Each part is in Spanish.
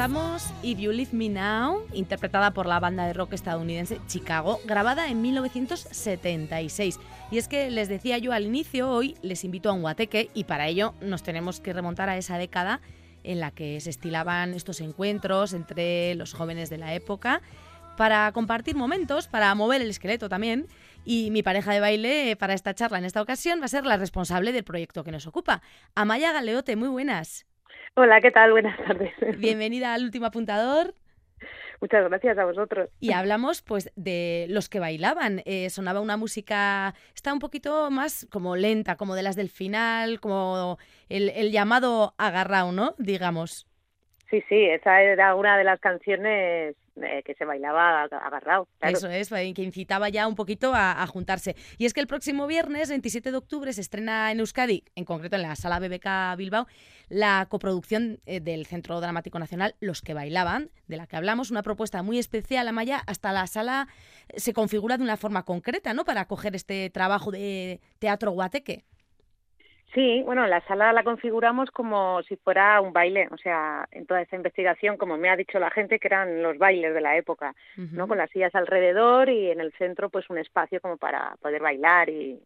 Escuchamos If You Leave Me Now, interpretada por la banda de rock estadounidense Chicago, grabada en 1976. Y es que les decía yo al inicio, hoy les invito a un guateque y para ello nos tenemos que remontar a esa década en la que se estilaban estos encuentros entre los jóvenes de la época para compartir momentos, para mover el esqueleto también. Y mi pareja de baile para esta charla en esta ocasión va a ser la responsable del proyecto que nos ocupa. Amaya Galeote, muy buenas. Hola, ¿qué tal? Buenas tardes. Bienvenida al último apuntador. Muchas gracias a vosotros. Y hablamos pues de los que bailaban. Eh, sonaba una música, está un poquito más como lenta, como de las del final, como el, el llamado agarrao, ¿no? Digamos. Sí, sí, esa era una de las canciones eh, que se bailaba agarrado. Eso es, que incitaba ya un poquito a, juntarse. Y es que el próximo viernes, 27 de octubre, se estrena en Euskadi, en concreto en la Sala BBK Bilbao, la coproducción eh, del Centro Dramático Nacional Los que Bailaban, de la que hablamos, una propuesta muy especial, Amaya, hasta la sala se configura de una forma concreta, ¿no?, para acoger este trabajo de teatro guateque. Sí, bueno, la sala la configuramos como si fuera un baile, o sea, en toda esa investigación, como me ha dicho la gente, que eran los bailes de la época, ¿no? Con las sillas alrededor y en el centro, pues un espacio como para poder bailar y,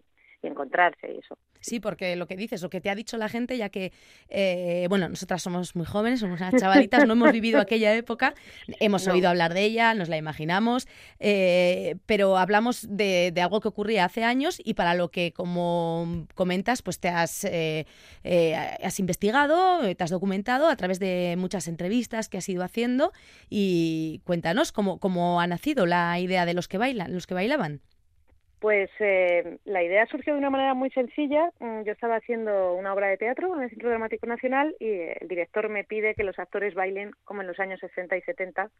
encontrarse y eso. Sí, porque lo que dices, lo que te ha dicho la gente, ya que, eh, bueno, nosotras somos muy jóvenes, somos unas chavalitas, no hemos vivido aquella época, hemos oído hablar de ella, nos la imaginamos, eh, pero hablamos de, algo que ocurría hace años y para lo que, como comentas, pues te has, eh, has investigado, te has documentado a través de muchas entrevistas que has ido haciendo y cuéntanos cómo, cómo ha nacido la idea de los que bailan, los que bailaban. Pues eh, la idea surgió de una manera muy sencilla. Mm, yo estaba haciendo una obra de teatro en el Centro Dramático Nacional y el director me pide que los actores bailen como en los años 60 y 70.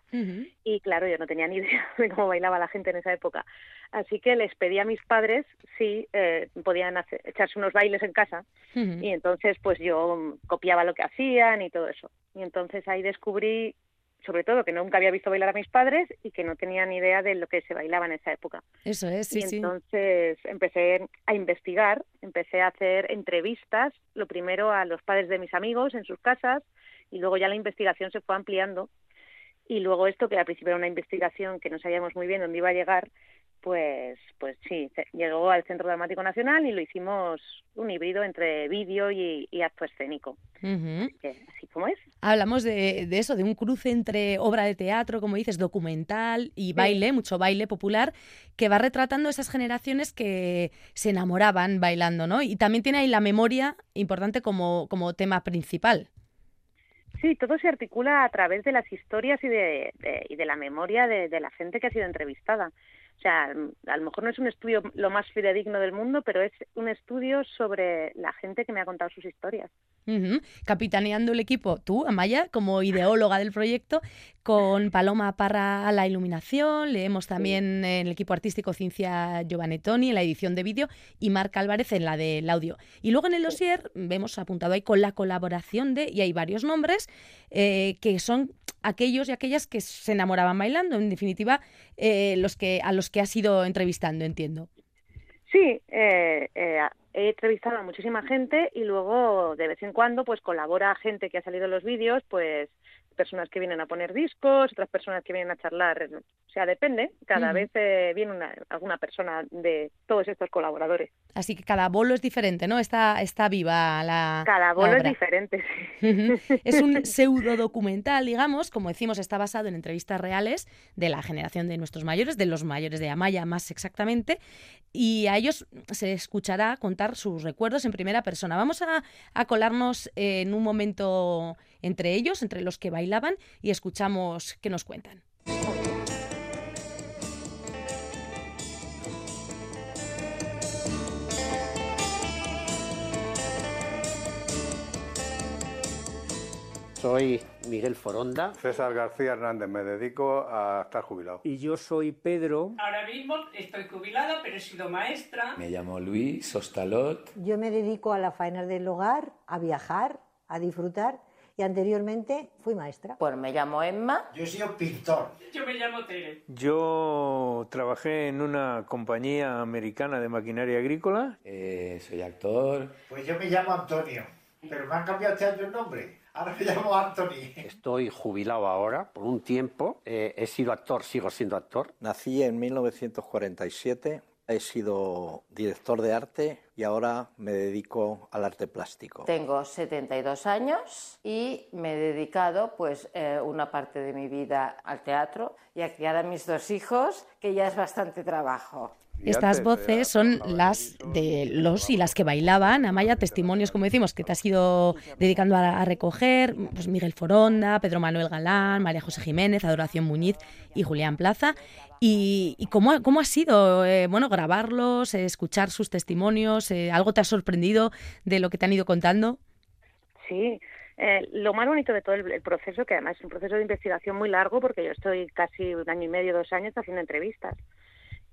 Y claro, yo no tenía ni idea de cómo bailaba la gente en esa época. Así que les pedí a mis padres si eh, podían echarse unos bailes en casa. Y entonces pues yo copiaba lo que hacían y todo eso. Y entonces ahí descubrí sobre todo que nunca había visto bailar a mis padres y que no tenía ni idea de lo que se bailaba en esa época. Eso es, sí, y entonces empecé a investigar, empecé a hacer entrevistas, lo primero a los padres de mis amigos en sus casas y luego ya la investigación se fue ampliando y luego esto que al principio era una investigación que no sabíamos muy bien dónde iba a llegar, pues, pues sí, llegó al Centro Dramático Nacional y lo hicimos un híbrido entre vídeo y, acto escénico. así como es. Hablamos de, eso, de un cruce entre obra de teatro, como dices, documental y baile, mucho baile popular, que va retratando esas generaciones que se enamoraban bailando, ¿no? Y también tiene ahí la memoria importante como, como tema principal. Sí, todo se articula a través de las historias y de, y de la memoria de, de la gente que ha sido entrevistada. O sea, a lo mejor no es un estudio lo más fidedigno del mundo, pero es un estudio sobre la gente que me ha contado sus historias. Capitaneando el equipo, tú, Amaya, como ideóloga del proyecto, con Paloma Parra a la iluminación, leemos también en el equipo artístico Ciencia Giovanettoni en la edición de vídeo y Marc Álvarez en la del audio. Y luego en el dossier vemos apuntado ahí con la colaboración de, y hay varios nombres, eh, que son aquellos y aquellas que se enamoraban bailando, en definitiva, eh, los que, a los que has ido entrevistando, entiendo. Sí, eh, eh, he entrevistado a muchísima gente y luego de vez en cuando pues colabora gente que ha salido en los vídeos, pues personas que vienen a poner discos, otras personas que vienen a charlar, o sea, depende, cada vez eh, viene una, alguna persona de todos estos colaboradores. Así que cada bolo es diferente, ¿no? Está, está viva la Cada bolo es diferente, sí. Es un pseudo documental, digamos, como decimos, está basado en entrevistas reales de la generación de nuestros mayores, de los mayores de Amaya más exactamente, y a ellos se escuchará contar sus recuerdos en primera persona. Vamos a, a colarnos en un momento entre ellos, entre los que bailaban, y escuchamos qué nos cuentan. Soy Miguel Foronda. César García Hernández, me dedico a estar jubilado. Y yo soy Pedro. Ahora mismo estoy jubilada, pero he sido maestra. Me llamo Luis Ostalot. Yo me dedico a la faena del hogar, a viajar, a disfrutar y anteriormente fui maestra. Pues me llamo Emma. Yo soy pintor. Yo me llamo Tere. Yo trabajé en una compañía americana de maquinaria agrícola. Eh, soy actor. Pues yo me llamo Antonio, pero me han cambiado este año el nombre. Ahora me llamo Anthony. Estoy jubilado ahora por un tiempo. Eh, he sido actor, sigo siendo actor. Nací en 1947. He sido director de arte y ahora me dedico al arte plástico. Tengo 72 años y me he dedicado pues eh, una parte de mi vida al teatro y a criar a mis dos hijos, que ya es bastante trabajo. Estas voces son las de los y las que bailaban. Amaya, testimonios, como decimos, que te has ido dedicando a, recoger. Pues Miguel Foronda, Pedro Manuel Galán, María José Jiménez, Adoración Muñiz y Julián Plaza. ¿Y, cómo, cómo, ha sido eh, bueno, grabarlos, escuchar sus testimonios? Eh, ¿Algo te ha sorprendido de lo que te han ido contando? Sí, eh, lo más bonito de todo el, proceso, que además es un proceso de investigación muy largo, porque yo estoy casi un año y medio, dos años haciendo entrevistas.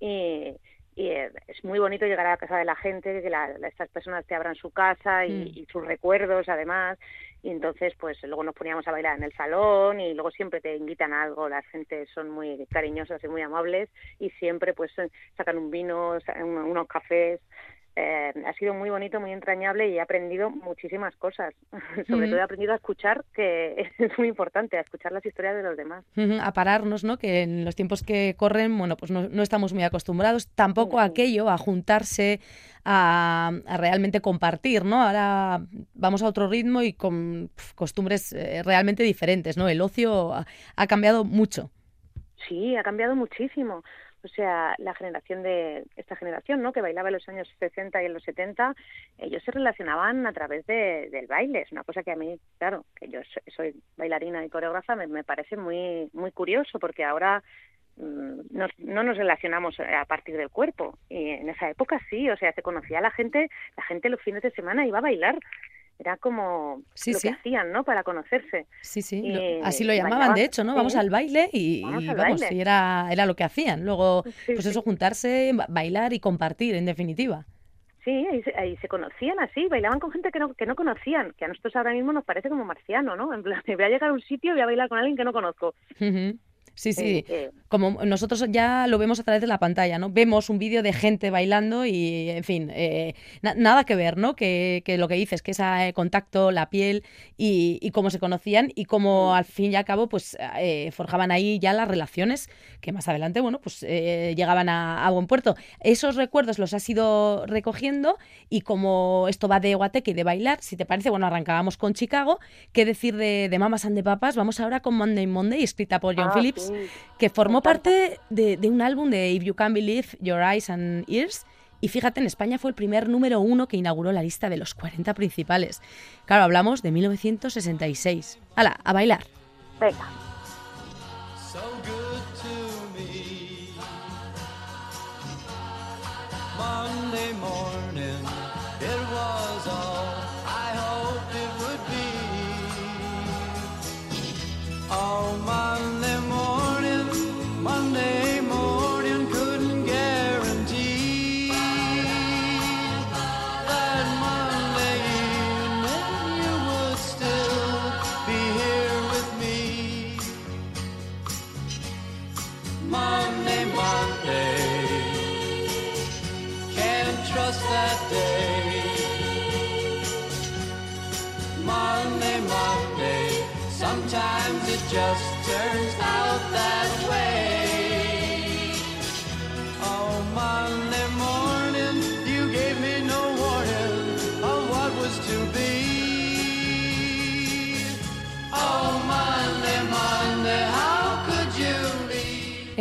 Y, y es muy bonito llegar a la casa de la gente, que la, estas personas te abran su casa y, mm. y, sus recuerdos además, y entonces pues luego nos poníamos a bailar en el salón y luego siempre te invitan a algo, la gente son muy cariñosas y muy amables y siempre pues sacan un vino, unos cafés, eh, ha sido muy bonito, muy entrañable y he aprendido muchísimas cosas. Sobre todo he aprendido a escuchar, que es muy importante, a escuchar las historias de los demás. A pararnos, ¿no? Que en los tiempos que corren, bueno, pues no, no estamos muy acostumbrados tampoco a aquello, a juntarse, a, realmente compartir, ¿no? Ahora vamos a otro ritmo y con costumbres eh, realmente diferentes, ¿no? El ocio ha cambiado mucho. Sí, ha cambiado muchísimo. O sea, la generación de esta generación, ¿no? Que bailaba en los años 60 y en los 70, ellos se relacionaban a través de, del baile. Es una cosa que a mí, claro, que yo soy bailarina y coreógrafa, me, parece muy muy curioso porque ahora mm, no nos relacionamos a partir del cuerpo. Y en esa época sí, o sea, se conocía a la gente, la gente los fines de semana iba a bailar era como lo que hacían, ¿no? Para conocerse. Sí, sí, así lo llamaban, de hecho, ¿no? Vamos al baile y vamos, y era, era lo que hacían. Luego, pues eso, juntarse, bailar y compartir, en definitiva. Sí, ahí se, conocían así, bailaban con gente que no, que no conocían, que a nosotros ahora mismo nos parece como marciano, ¿no? En plan, voy a llegar a un sitio y voy a bailar con alguien que no conozco. Sí, sí. Como nosotros ya lo vemos a través de la pantalla, ¿no? Vemos un vídeo de gente bailando y, en fin, eh, nada que ver, ¿no? Que, lo que dices, que ese contacto, la piel y, cómo se conocían y cómo al fin y al cabo, pues, eh, forjaban ahí ya las relaciones que más adelante, bueno, pues eh, llegaban a, buen puerto. Esos recuerdos los has ido recogiendo y como esto va de guateque y de bailar, si te parece, bueno, arrancábamos con Chicago. ¿Qué decir de, de Mamas and the Papas? Vamos ahora con Monday Monday, escrita por John ah, Phillips que formó parte de, un álbum de If You Can't Believe Your Eyes and Ears. Y fíjate, en España fue el primer número uno que inauguró la lista de los 40 principales. Claro, hablamos de 1966. ¡Hala, a bailar! Venga. Sometimes it just turns out that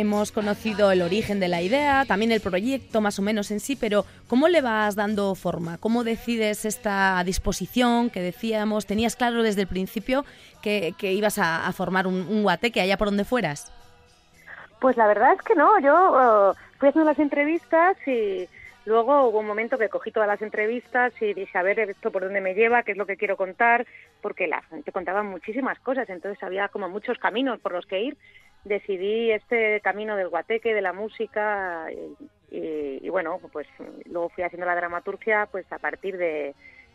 Hemos conocido el origen de la idea, también el proyecto más o menos en sí, pero ¿cómo le vas dando forma? ¿Cómo decides esta disposición que decíamos? ¿Tenías claro desde el principio que, ibas a, formar un, un guateque allá por donde fueras? Pues la verdad es que no, yo uh, fui haciendo las entrevistas y luego hubo un momento que cogí todas las entrevistas y dije, a ver, esto por dónde me lleva, qué es lo que quiero contar, porque la gente contaba muchísimas cosas, entonces había como muchos caminos por los que ir decidí este camino del guateque, de la música y, bueno, pues luego fui haciendo la dramaturgia pues a partir de,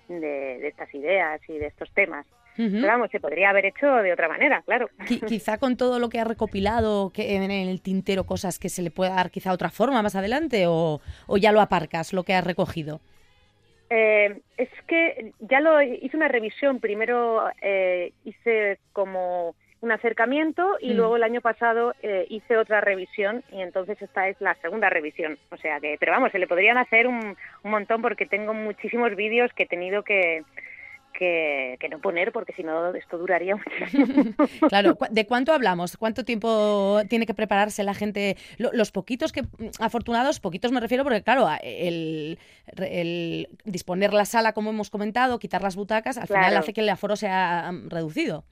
de, estas ideas y de estos temas. Pero vamos, se podría haber hecho de otra manera, claro. quizá con todo lo que ha recopilado que en el tintero, cosas que se le pueda dar quizá otra forma más adelante o, o ya lo aparcas, lo que has recogido. Eh, es que ya lo hice una revisión. Primero eh, hice como un acercamiento y Mm. luego el año pasado eh, hice otra revisión y entonces esta es la segunda revisión. O sea que, pero vamos, se le podrían hacer un, un montón porque tengo muchísimos vídeos que he tenido que, que, que no poner porque si no esto duraría muchísimo. Claro, ¿cu- ¿de cuánto hablamos? ¿Cuánto tiempo tiene que prepararse la gente? Lo- Los poquitos que, afortunados, poquitos me refiero porque, claro, el, el disponer la sala, como hemos comentado, quitar las butacas, al final hace que el aforo sea mm, reducido.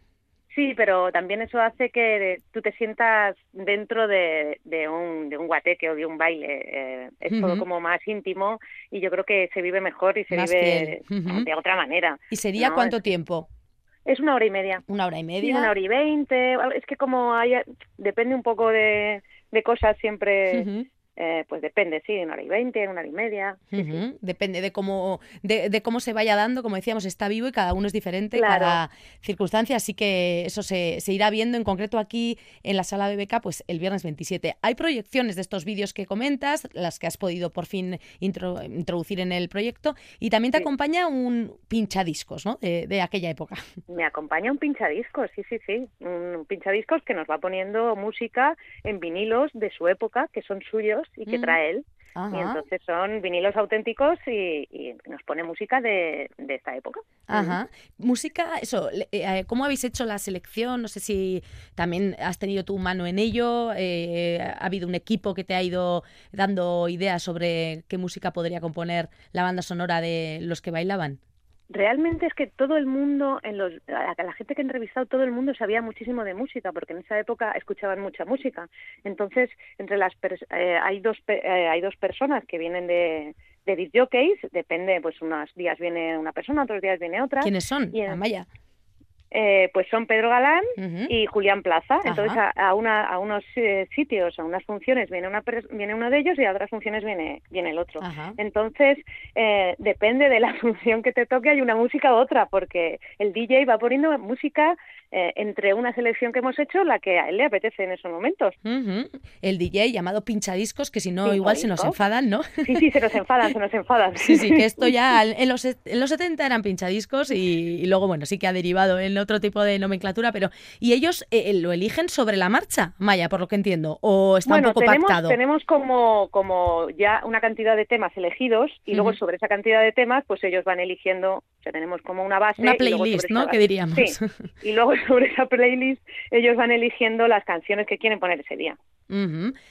Sí, pero también eso hace que tú te sientas dentro de, de un, de un guateque o de un baile. eh, es todo como más íntimo y yo creo que se vive mejor y se Más vive de otra manera. ¿Y sería No, cuánto tiempo? Es una hora y media. ¿Una hora y Sí, media? una hora y veinte. Es que como hay, depende un poco de, de cosas siempre. Eh, pues depende, sí, una hora y veinte, una hora y media. sí. Depende de cómo, de, de cómo se vaya dando, como decíamos, está vivo y cada uno es diferente, Claro. cada circunstancia, así que eso se, se irá viendo en concreto aquí en la sala BBK, pues el viernes 27. Hay proyecciones de estos vídeos que comentas, las que has podido por fin intro- introducir en el proyecto, y también te Sí. acompaña un pinchadiscos, ¿no? De, de aquella época. Me acompaña un pinchadiscos, sí, sí, sí. Un pinchadiscos que nos va poniendo música en vinilos de su época, que son suyos y que Mm. trae él. Y Ajá, entonces son vinilos auténticos y, y nos pone música de, de esta época. ajá. Música, eso, le- eh, ¿cómo habéis hecho la selección? No sé si también has tenido tu mano en ello, eh, ha habido un equipo que te ha ido dando ideas sobre qué música podría componer la banda sonora de los que bailaban. Realmente es que todo el mundo, en los, a la gente que he entrevistado, todo el mundo sabía muchísimo de música, porque en esa época escuchaban mucha música. Entonces, entre las eh, hay dos eh, hay dos personas que vienen de de disc jockeys, depende, pues unos días viene una persona, otros días viene otra. ¿Quiénes son? Y en- Amaya. Eh, pues son Pedro Galán y Julián Plaza. Entonces, a, a una, a unos eh, sitios, a unas funciones viene, una, viene uno de ellos y a otras funciones viene, viene el otro. Ajá. Entonces, eh, depende de la función que te toque, hay una música u otra, porque el DJ va poniendo música eh, entre una selección que hemos hecho, la que a él le apetece en esos momentos. El DJ llamado pinchadiscos, que si no, igual se nos enfadan, ¿no? Sí, sí, se nos enfadan, se nos enfadan. Sí, sí, que esto ya en los, en los 70 eran pinchadiscos y, y luego, bueno, sí que ha derivado en otro tipo de nomenclatura, pero ¿y ellos eh, lo eligen sobre la marcha, Maya, por lo que entiendo? ¿O está bueno, un poco tenemos, pactado? tenemos como, como ya una cantidad de temas elegidos y luego sobre esa cantidad de temas, pues ellos van eligiendo, o sea, tenemos como una base. Una playlist, ¿no? Que diríamos. Sí, y luego sobre esa playlist ellos van eligiendo las canciones que quieren poner ese día.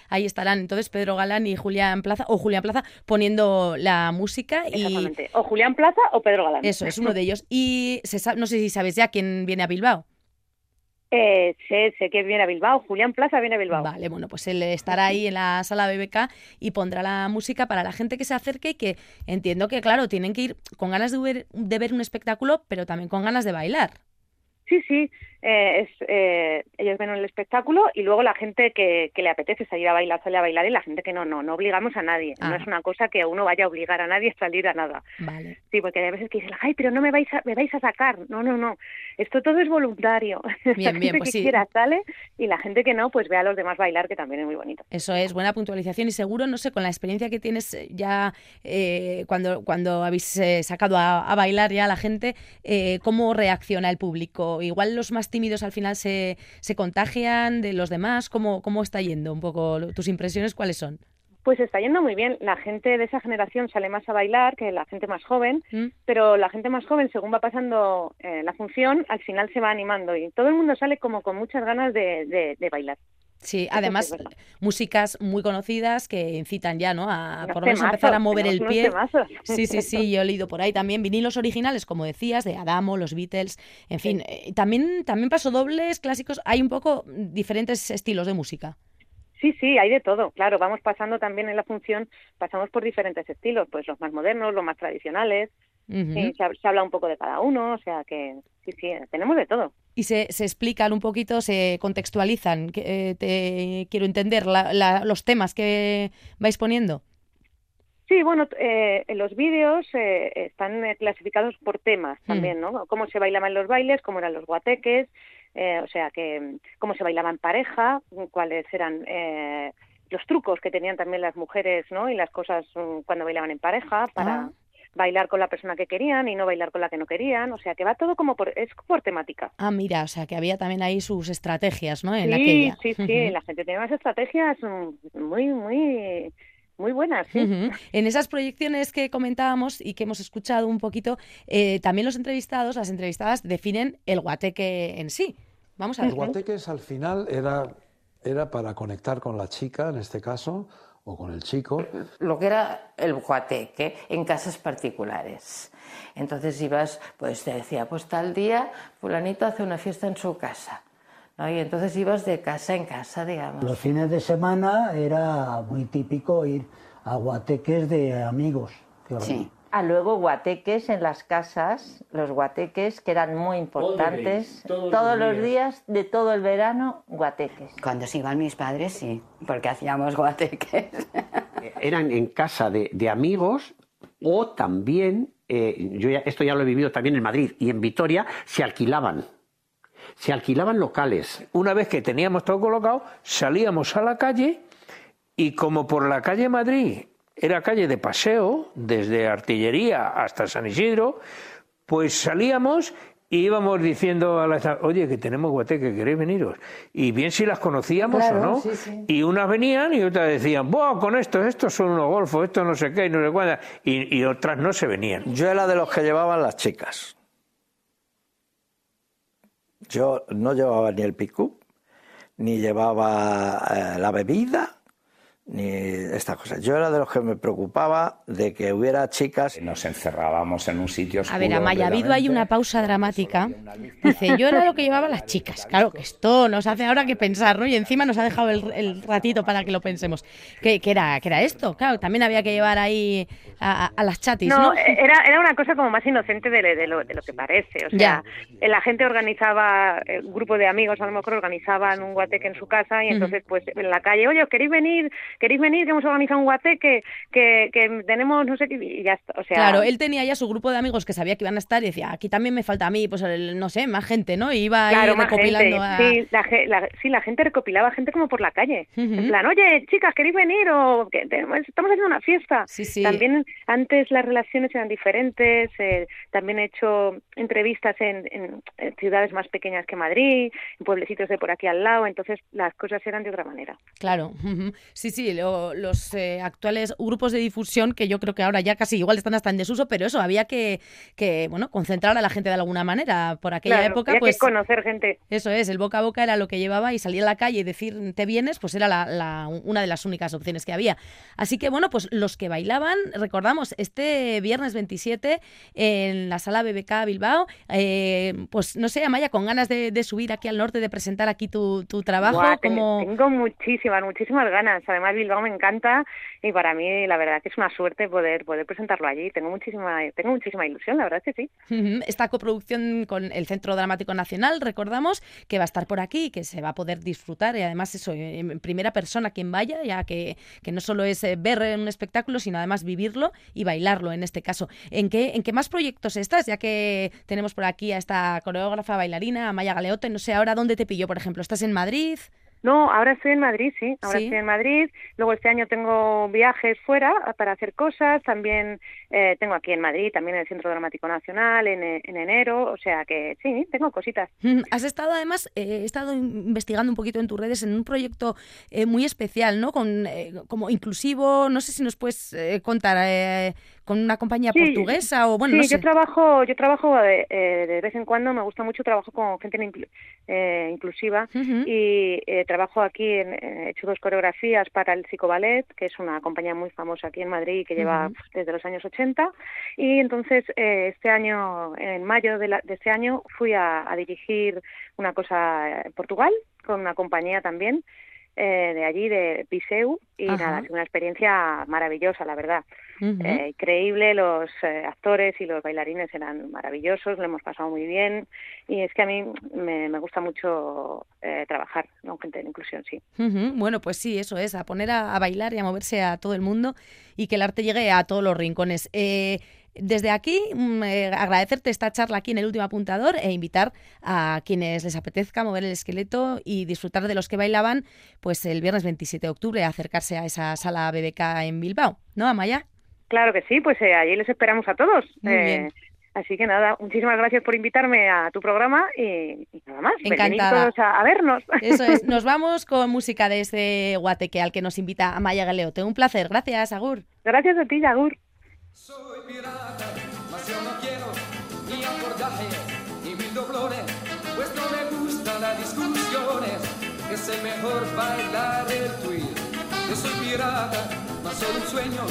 Ahí estarán entonces Pedro Galán y Julián Plaza, o Julián Plaza, poniendo la música y Exactamente. O Julián Plaza o Pedro Galán. eso es uno de ellos. Y se no sé si sabes ya quién viene a Bilbao. Eh, sé, sé que viene a Bilbao, Julián Plaza viene a Bilbao. Vale, bueno, pues él estará ahí en la sala BBK y pondrá la música para la gente que se acerque y que entiendo que, claro, tienen que ir con ganas de ver, de ver un espectáculo, pero también con ganas de bailar. Sí, sí, eh, es, eh, ellos ven el espectáculo y luego la gente que, que le apetece salir a bailar, sale a bailar y la gente que no, no, no obligamos a nadie. Ah. No es una cosa que uno vaya a obligar a nadie a salir a nada. Vale. Sí, porque hay veces que dicen, ay, pero no me vais a, me vais a sacar. No, no, no. Esto todo es voluntario. la Bien, bien, gente pues que sí. quiera sale y la gente que no, pues ve a los demás bailar, que también es muy bonito. Eso es buena puntualización y seguro, no sé, con la experiencia que tienes eh, ya eh, cuando, cuando habéis eh, sacado a, a bailar ya a la gente, eh, ¿cómo reacciona el público? Igual los más tímidos al final se, se contagian de los demás. ¿Cómo, ¿Cómo está yendo un poco? ¿Tus impresiones cuáles son? Pues está yendo muy bien. La gente de esa generación sale más a bailar que la gente más joven, ¿Mm? pero la gente más joven, según va pasando eh, la función, al final se va animando y todo el mundo sale como con muchas ganas de, de- de bailar. Sí, además músicas muy conocidas que incitan ya, ¿no? A por lo menos empezar a mover el pie. Sí, sí, sí, yo he leído por ahí también vinilos originales, como decías, de Adamo, los Beatles, en fin, eh, también también pasodobles clásicos, hay un poco diferentes estilos de música. Sí, sí, hay de todo. Claro, vamos pasando también en la función, pasamos por diferentes estilos, pues los más modernos, los más tradicionales. Sí, se, se habla un poco de cada uno, o sea que sí, sí, tenemos de todo. Y se, se explican un poquito, se contextualizan, eh, te quiero entender, la- la- los temas que vais poniendo. Sí, bueno, eh, los vídeos eh, están eh, clasificados por temas también, ¿no? Cómo se bailaban los bailes, cómo eran los guateques, eh, o sea, que mm, cómo se bailaba en pareja, mm, cuáles eran eh, los trucos que tenían también las mujeres, ¿no? Y las cosas mm, cuando bailaban en pareja para, Ah. Bailar con la persona que querían y no bailar con la que no querían, o sea que va todo como por, es por temática. Ah, mira, o sea que había también ahí sus estrategias, ¿no? En sí, aquella. sí, sí, la gente tiene unas estrategias mm, muy, muy muy buenas. ¿sí? En esas proyecciones que comentábamos y que hemos escuchado un poquito, eh, también los entrevistados, las entrevistadas, definen el guateque en sí. Vamos a ver. El guateque al final era, era para conectar con la chica, en este caso, o con el chico. Lo que era el guateque en casas particulares. Entonces ibas, pues te decía, pues tal día fulanito hace una fiesta en su casa. ¿no? Y entonces ibas de casa en casa, digamos. Los fines de semana era muy típico ir a guateques de amigos. que Sí. Ah, luego guateques en las casas, los guateques que eran muy importantes. Todos los Todos los días. días de todo el verano, guateques. Cuando se iban mis padres, sí, porque hacíamos guateques. Eran en casa de, de amigos o también, eh, yo ya- esto ya lo he vivido también en Madrid y en Vitoria, se alquilaban. Se alquilaban locales. Una vez que teníamos todo colocado, salíamos a la calle y como por la calle Madrid era calle de paseo, desde Artillería hasta San Isidro, pues salíamos y íbamos diciendo a las oye que tenemos guateque, ¿queréis veniros? Y bien si las conocíamos Claro, o no. sí, sí. Y unas venían y otras decían, Buah, con esto, estos son unos golfos, esto no sé qué, y no sé cuándo. Y, y otras no se venían. Yo era de los que llevaban las chicas. Yo no llevaba ni el picú, ni llevaba eh, la bebida, ni estas cosas. Yo era de los que me preocupaba de que hubiera chicas. Nos encerrábamos en un sitio A ver, Amaya, ha habido ahí una pausa dramática. Dice, yo era lo que llevaba las chicas. Claro que esto nos hace ahora que pensar, ¿no? Y encima nos ha dejado el, el ratito para que lo pensemos. ¿Qué, qué era, qué era esto? Claro, también había que llevar ahí a, a- a las chatis, ¿no? No, eh, era, era una cosa como más inocente de, de lo, de lo que parece. O sea, eh, la gente organizaba, eh, un grupo de amigos a lo mejor organizaban un guateque en su casa y entonces pues en la calle, oye, ¿queréis venir? ¿Queréis venir? Que hemos organizado un guateque, que, que tenemos no sé qué, y ya está. O sea, Claro, él tenía ya su grupo de amigos que sabía que iban a estar y decía, aquí también me falta a mí, pues el- no sé, más gente, ¿no? Y iba ahí Claro, más recopilando gente. a... Sí, la, ge- la- sí, la gente recopilaba gente como por la calle. Ujú. En plan, oye, chicas, ¿queréis venir? O que tenemos- estamos haciendo una fiesta. sí. También antes las relaciones eran diferentes. eh, también he hecho entrevistas en, en- en ciudades más pequeñas que Madrid, en pueblecitos de por aquí al lado. Entonces las cosas eran de otra manera. Claro, ujú. sí, sí, lo- los eh, actuales grupos de difusión que yo creo que ahora ya casi igual están hasta en desuso, pero eso había que, que bueno, concentrar a la gente de alguna manera. Por aquella Claro, época, había pues que conocer gente. eso es, el boca a boca era lo que llevaba y salir a la calle y decir te vienes, pues era la, la- una de las únicas opciones que había. Así que bueno, pues los que bailaban, recordamos, este viernes 27 en la sala BBK Bilbao, eh, pues no sé, Amaya, con ganas de, de subir aquí al norte, de presentar aquí tu, tu trabajo, Buah, como... Tengo muchísimas, muchísimas ganas. Además, Bilbao me encanta y para mí la verdad que es una suerte poder poder presentarlo allí. Tengo muchísima, tengo muchísima ilusión, la verdad es que sí. Esta coproducción con el Centro Dramático Nacional, recordamos, que va a estar por aquí, que se va a poder disfrutar y además eso, en primera persona quien vaya, ya que, que no solo es eh, ver un espectáculo, sino además vivirlo y bailarlo en este caso. ¿En qué, ¿En qué más proyectos estás? Ya que tenemos por aquí a esta coreógrafa bailarina, Amaya Galeote, no sé ahora dónde te pillo, por ejemplo, ¿estás en Madrid? No, ahora estoy en Madrid, sí. Ahora Sí. estoy en Madrid. Luego este año tengo viajes fuera para hacer cosas. También eh, tengo aquí en Madrid, también en el Centro Dramático Nacional en, e- en enero. O sea que sí, tengo cositas. Has estado además, eh, he estado investigando un poquito en tus redes en un proyecto eh, muy especial, ¿no? Con, eh, como inclusivo, no sé si nos puedes eh, contar, eh, con una compañía Sí, portuguesa o bueno, sí, no sé. yo trabajo, yo trabajo de, eh, de vez en cuando, me gusta mucho trabajo con gente inclu- eh, inclusiva y eh, trabajo aquí, en, eh, he hecho dos coreografías para el Psicoballet, que es una compañía muy famosa aquí en Madrid que lleva desde los años 80 y entonces eh, este año, en mayo de, la- de este año, fui a, a dirigir una cosa en Portugal con una compañía también eh, de allí, de Viseu, y Ajá. nada, sido una experiencia maravillosa, la verdad. Eh, increíble, los eh, actores y los bailarines eran maravillosos, lo hemos pasado muy bien y es que a mí me, me gusta mucho eh, trabajar con gente de inclusión, sí. Bueno, pues sí, eso es, a poner a, a bailar y a moverse a todo el mundo y que el arte llegue a todos los rincones. Desde aquí, mm, eh, agradecerte esta charla aquí en el último apuntador e invitar a quienes les apetezca mover el esqueleto y disfrutar de los que bailaban, pues el viernes 27 de octubre, a acercarse a esa sala BBK en Bilbao, ¿no, Amaya? Claro que sí, pues eh, allí les esperamos a todos. Muy Eh, bien. Así que nada, muchísimas gracias por invitarme a tu programa y, y nada más. Encantada. todos a, a vernos. Eso es, nos vamos con música de ese guateque al que nos invita Amaya Galeote. Un placer, gracias, Agur. Gracias a ti, Agur. Mas yo no quiero ni acordaje ni mil doblones, pues no me gustan las discusiones. Es el mejor bailar el twist. Yo soy pirata, mas solo un sueño.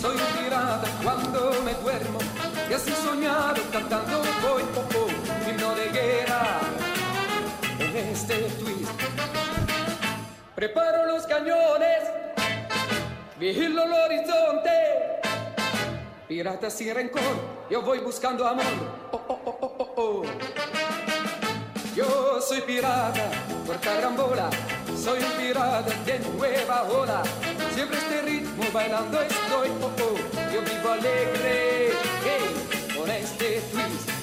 Soy un pirata cuando me duermo. Y así soñado cantando voy, oh, himno de guerra en este twist. Preparo los cañones, vigilo el horizonte. Pirata sin rencor, yo voy buscando amor. Oh, oh, oh, oh, oh, oh. Yo soy pirata por carambola, soy un pirata de nueva ola. Siempre este ritmo bailando estoy, oh, oh. yo vivo alegre hey, este twist.